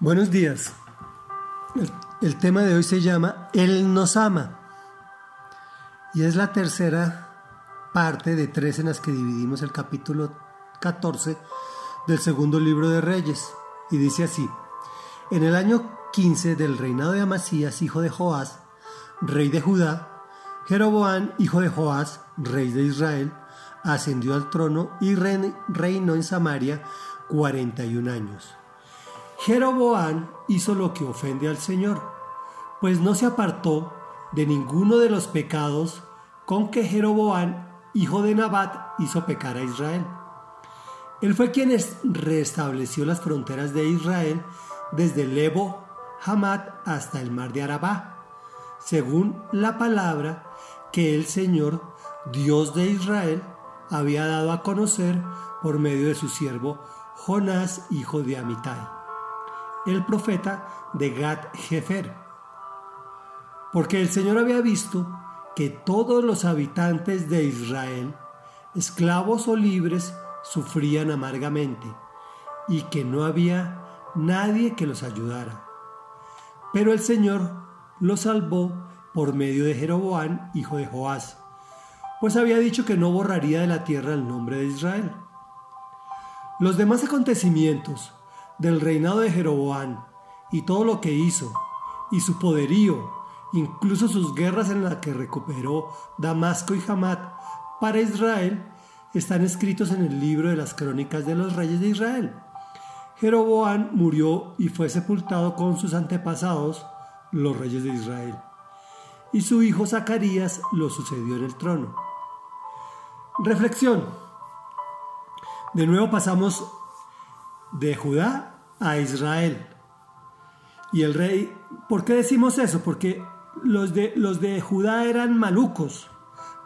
Buenos días. El, tema de hoy se llama Él nos ama. Y es la tercera parte de tres en las que dividimos el capítulo 14 del segundo libro de Reyes. Y dice así, en el año 15 del reinado de Amasías, hijo de Joás, rey de Judá, Jeroboán, hijo de Joás, rey de Israel, ascendió al trono y reinó en Samaria 41 años. Jeroboán hizo lo que ofende al Señor, pues no se apartó de ninguno de los pecados con que Jeroboán, hijo de Nabat, hizo pecar a Israel. Él fue quien restableció las fronteras de Israel desde Lebo, Hamad hasta el mar de Arabá, según la palabra que el Señor, Dios de Israel, había dado a conocer por medio de su siervo Jonás, hijo de Amitai el profeta de Gad Jefer. Porque el Señor había visto que todos los habitantes de Israel, esclavos o libres, sufrían amargamente y que no había nadie que los ayudara. Pero el Señor los salvó por medio de Jeroboán, hijo de Joás, pues había dicho que no borraría de la tierra el nombre de Israel. Los demás acontecimientos del reinado de Jeroboán y todo lo que hizo, y su poderío, incluso sus guerras en las que recuperó Damasco y Hamat para Israel, están escritos en el libro de las crónicas de los reyes de Israel. Jeroboán murió y fue sepultado con sus antepasados, los reyes de Israel. Y su hijo Zacarías lo sucedió en el trono. Reflexión. De nuevo pasamos de Judá a Israel. Y el rey, ¿por qué decimos eso? Porque los de, los de Judá eran malucos,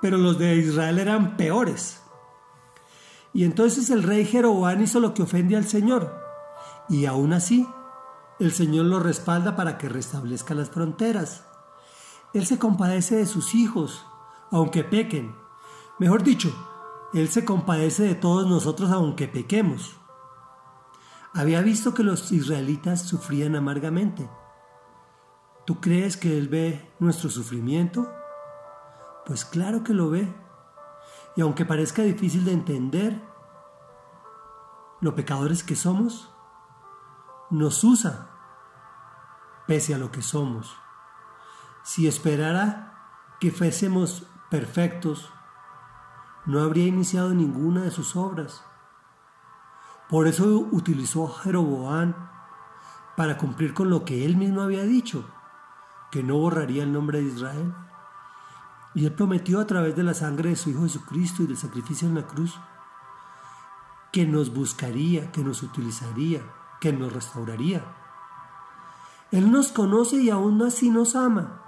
pero los de Israel eran peores. Y entonces el rey Jeroboam hizo lo que ofende al Señor. Y aún así, el Señor lo respalda para que restablezca las fronteras. Él se compadece de sus hijos, aunque pequen. Mejor dicho, Él se compadece de todos nosotros aunque pequemos. Había visto que los israelitas sufrían amargamente. ¿Tú crees que Él ve nuestro sufrimiento? Pues claro que lo ve. Y aunque parezca difícil de entender, lo pecadores que somos, nos usa pese a lo que somos. Si esperara que fuésemos perfectos, no habría iniciado ninguna de sus obras. Por eso utilizó a Jeroboán para cumplir con lo que él mismo había dicho, que no borraría el nombre de Israel. Y él prometió a través de la sangre de su Hijo Jesucristo y del sacrificio en la cruz que nos buscaría, que nos utilizaría, que nos restauraría. Él nos conoce y aún así nos ama,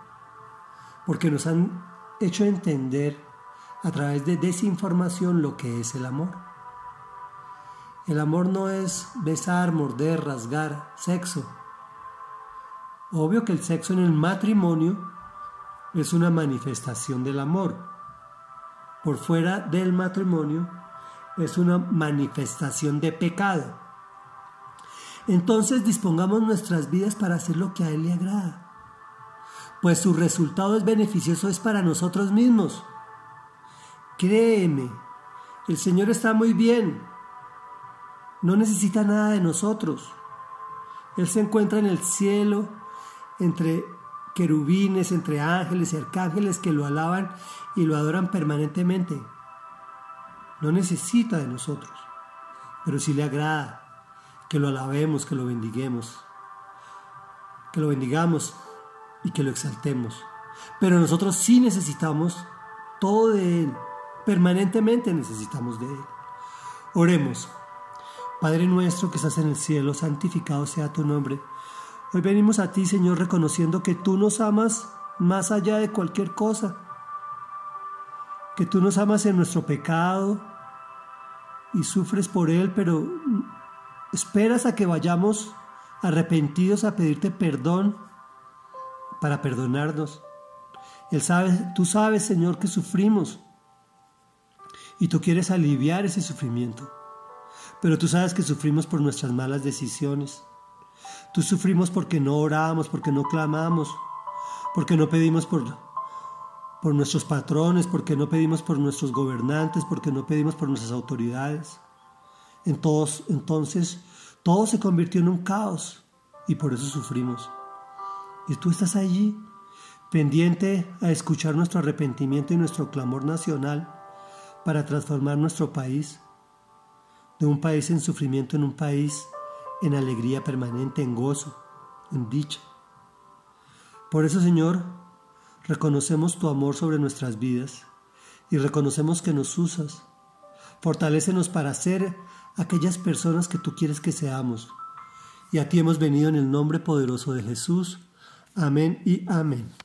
porque nos han hecho entender a través de desinformación lo que es el amor. El amor no es besar, morder, rasgar, sexo. Obvio que el sexo en el matrimonio es una manifestación del amor. Por fuera del matrimonio es una manifestación de pecado. Entonces dispongamos nuestras vidas para hacer lo que a Él le agrada. Pues su resultado es beneficioso es para nosotros mismos. Créeme, el Señor está muy bien no necesita nada de nosotros. Él se encuentra en el cielo entre querubines, entre ángeles y arcángeles que lo alaban y lo adoran permanentemente. No necesita de nosotros, pero sí le agrada que lo alabemos, que lo bendiguemos, que lo bendigamos y que lo exaltemos. Pero nosotros sí necesitamos todo de Él, permanentemente necesitamos de Él. Oremos. Padre nuestro que estás en el cielo, santificado sea tu nombre. Hoy venimos a ti, Señor, reconociendo que tú nos amas más allá de cualquier cosa, que tú nos amas en nuestro pecado y sufres por él, pero esperas a que vayamos arrepentidos a pedirte perdón para perdonarnos. Él sabe, tú sabes, Señor, que sufrimos y tú quieres aliviar ese sufrimiento pero tú sabes que sufrimos por nuestras malas decisiones. Tú sufrimos porque no oramos, porque no clamamos, porque no pedimos por, por nuestros patrones, porque no pedimos por nuestros gobernantes, porque no pedimos por nuestras autoridades. Entonces, entonces todo se convirtió en un caos y por eso sufrimos. Y tú estás allí, pendiente a escuchar nuestro arrepentimiento y nuestro clamor nacional para transformar nuestro país, de un país en sufrimiento en un país en alegría permanente, en gozo, en dicha. Por eso, Señor, reconocemos tu amor sobre nuestras vidas y reconocemos que nos usas. Fortalécenos para ser aquellas personas que tú quieres que seamos. Y a ti hemos venido en el nombre poderoso de Jesús. Amén y amén.